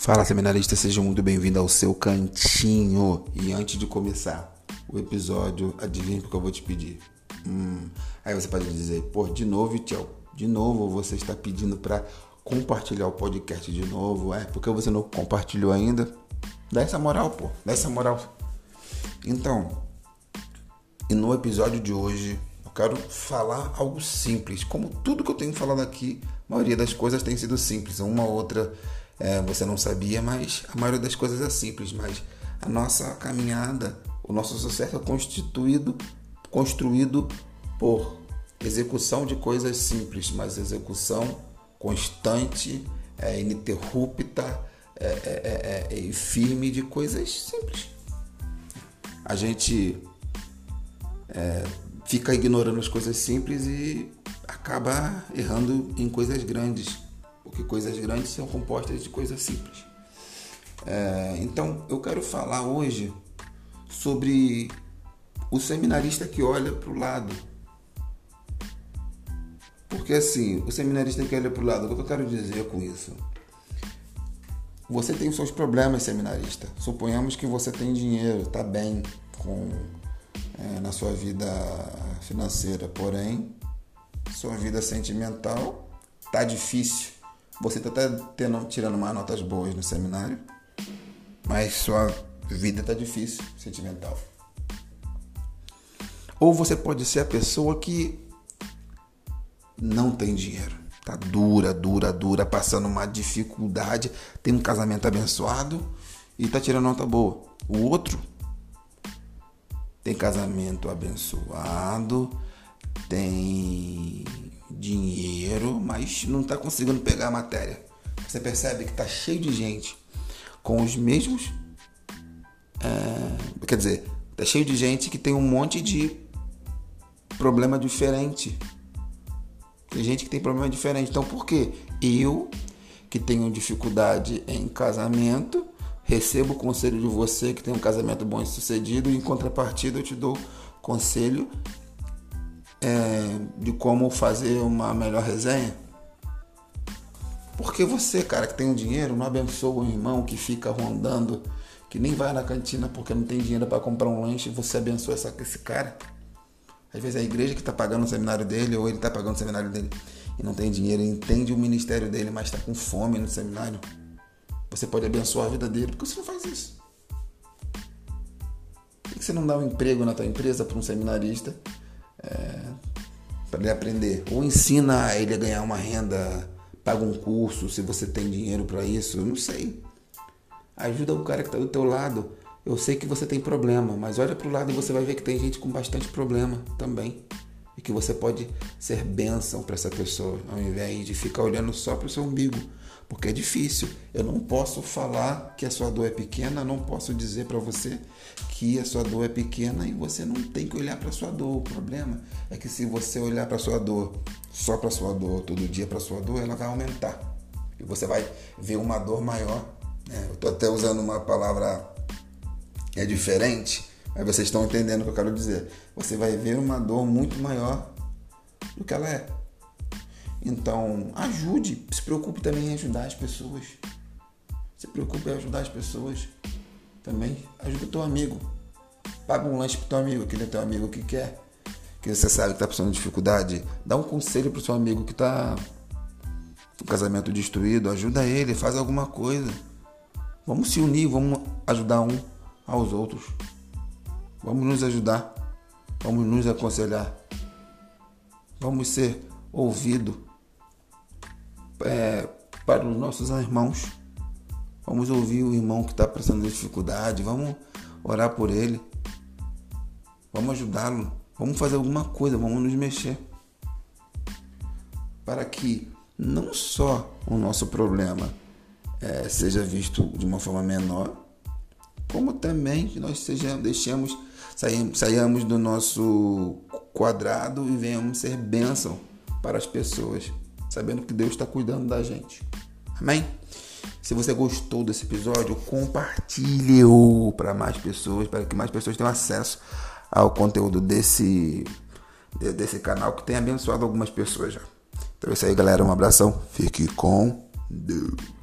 Fala seminarista, seja muito bem-vindo ao seu cantinho. E antes de começar o episódio, adivinha o que eu vou te pedir? Hum, aí você pode dizer, pô, de novo, tchau, de novo você está pedindo para compartilhar o podcast de novo. É, porque você não compartilhou ainda? Dá essa moral, pô, dá essa moral. Então, e no episódio de hoje, eu quero falar algo simples. Como tudo que eu tenho falado aqui, a maioria das coisas tem sido simples. Uma ou outra é, você não sabia, mas a maioria das coisas é simples. Mas a nossa caminhada, o nosso sucesso é constituído, construído por execução de coisas simples, mas execução constante, é, ininterrupta é, é, é, é e firme de coisas simples. A gente fica ignorando as coisas simples e acaba errando em coisas grandes porque coisas grandes são compostas de coisas simples. É, então, eu quero falar hoje sobre o seminarista que olha para o lado. Porque assim, o seminarista que olha para o lado, o que eu quero dizer com isso? Você tem os seus problemas, seminarista. Suponhamos que você tem dinheiro, está bem com, é, na sua vida financeira, porém, sua vida sentimental está difícil. Você está até tendo, tirando mais notas boas no seminário, mas sua vida está difícil, sentimental. Ou você pode ser a pessoa que não tem dinheiro. Tá dura, dura, dura, passando uma dificuldade, tem um casamento abençoado e tá tirando nota boa. O outro tem casamento abençoado, tem dinheiro, mas não está conseguindo pegar a matéria. Você percebe que está cheio de gente com os mesmos. É, quer dizer, está cheio de gente que tem um monte de problema diferente. Tem gente que tem problema diferente. Então, por quê? Eu, que tenho dificuldade em casamento, recebo o conselho de você que tem um casamento bom e sucedido, e em contrapartida eu te dou conselho é, de como fazer uma melhor resenha? Porque você, cara, que tem um dinheiro, não abençoa o irmão que fica rondando, que nem vai na cantina porque não tem dinheiro para comprar um lanche, você abençoa essa, esse cara? Às vezes é a igreja que está pagando o seminário dele, ou ele está pagando o seminário dele e não tem dinheiro, entende o ministério dele, mas está com fome no seminário. Você pode abençoar a vida dele, porque você não faz isso. Por que você não dá um emprego na tua empresa para um seminarista para ele aprender. Ou ensina ele a ganhar uma renda, paga um curso, se você tem dinheiro para isso, eu não sei. Ajuda o cara que está do teu lado. Eu sei que você tem problema, mas olha para o lado e você vai ver que tem gente com bastante problema também. E que você pode ser bênção para essa pessoa, ao invés de ficar olhando só para o seu umbigo porque é difícil. Eu não posso falar que a sua dor é pequena, não posso dizer para você que a sua dor é pequena e você não tem que olhar para a sua dor. O problema é que se você olhar para a sua dor, só para a sua dor, todo dia para a sua dor, ela vai aumentar. E você vai ver uma dor maior. Né? Eu estou até usando uma palavra é diferente, mas vocês estão entendendo o que eu quero dizer. Você vai ver uma dor muito maior do que ela é. Então, ajude, se preocupe também em ajudar as pessoas. Se preocupe em ajudar as pessoas também. Ajuda o teu amigo. Paga um lanche pro teu amigo, aquele é teu amigo que quer. Que você sabe que está passando dificuldade. Dá um conselho pro seu amigo que está com o casamento destruído. Ajuda ele, faz alguma coisa. Vamos se unir, vamos ajudar um aos outros. Vamos nos ajudar. Vamos nos aconselhar. Vamos ser ouvido é, para os nossos irmãos. Vamos ouvir o irmão que está passando dificuldade, vamos orar por ele, vamos ajudá-lo, vamos fazer alguma coisa, vamos nos mexer. Para que não só o nosso problema é, seja visto de uma forma menor, como também que nós sejamos, deixemos, saímos, do nosso quadrado e venhamos ser bênção para as pessoas sabendo que Deus está cuidando da gente. Amém? Se você gostou desse episódio, compartilhe-o para mais pessoas, para que mais pessoas tenham acesso ao conteúdo desse, desse canal que tem abençoado algumas pessoas já. Então é isso aí, galera. Um abração. Fique com Deus.